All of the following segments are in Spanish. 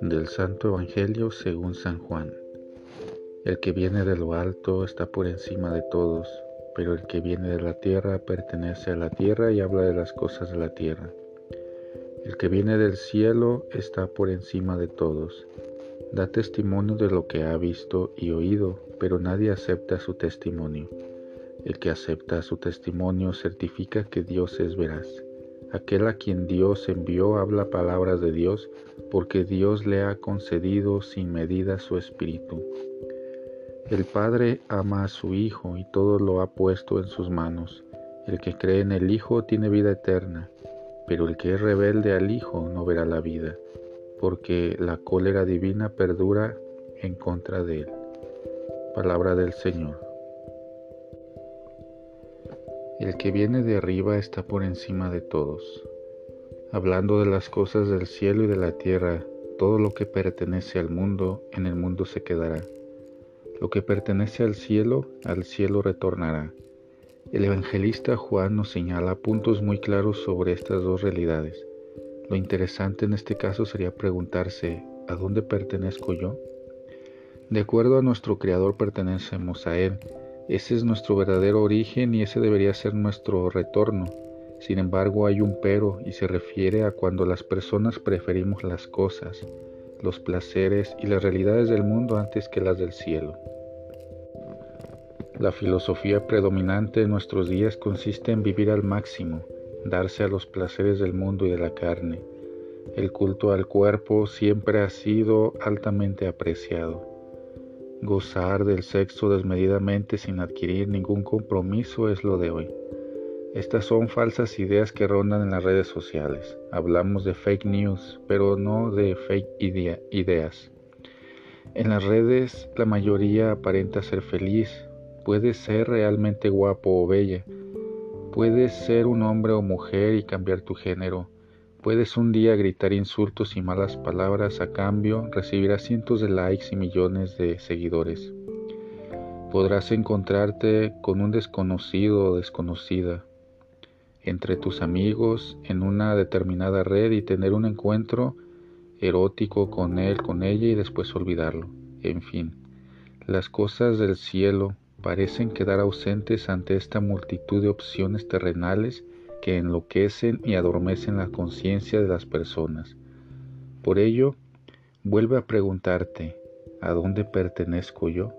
Del Santo Evangelio según San Juan. El que viene de lo alto está por encima de todos, pero el que viene de la tierra pertenece a la tierra y habla de las cosas de la tierra. El que viene del cielo está por encima de todos. Da testimonio de lo que ha visto y oído, pero nadie acepta su testimonio. El que acepta su testimonio certifica que Dios es veraz. Aquel a quien Dios envió habla palabras de Dios, porque Dios le ha concedido sin medida su espíritu. El Padre ama a su Hijo y todo lo ha puesto en sus manos. El que cree en el Hijo tiene vida eterna, pero el que es rebelde al Hijo no verá la vida, porque la cólera divina perdura en contra de él. Palabra del Señor. El que viene de arriba está por encima de todos. Hablando de las cosas del cielo y de la tierra, todo lo que pertenece al mundo, en el mundo se quedará. Lo que pertenece al cielo, al cielo retornará. El evangelista Juan nos señala puntos muy claros sobre estas dos realidades. Lo interesante en este caso sería preguntarse, ¿a dónde pertenezco yo? De acuerdo a nuestro Creador pertenecemos a Él, ese es nuestro verdadero origen y ese debería ser nuestro retorno. Sin embargo, hay un pero y se refiere a cuando las personas preferimos las cosas, los placeres y las realidades del mundo antes que las del cielo. La filosofía predominante en nuestros días consiste en vivir al máximo, darse a los placeres del mundo y de la carne. El culto al cuerpo siempre ha sido altamente apreciado. Gozar del sexo desmedidamente sin adquirir ningún compromiso es lo de hoy. Estas son falsas ideas que rondan en las redes sociales. Hablamos de fake news, pero no de fake ideas. En las redes la mayoría aparenta ser feliz. Puede ser realmente guapo o bella. Puedes ser un hombre o mujer y cambiar tu género. Puedes un día gritar insultos y malas palabras a cambio, recibirás cientos de likes y millones de seguidores. Podrás encontrarte con un desconocido o desconocida entre tus amigos en una determinada red y tener un encuentro erótico con él, con ella y después olvidarlo. En fin, las cosas del cielo parecen quedar ausentes ante esta multitud de opciones terrenales que enloquecen y adormecen la conciencia de las personas. Por ello, vuelve a preguntarte, ¿a dónde pertenezco yo?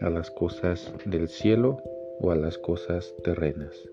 ¿A las cosas del cielo o a las cosas terrenas?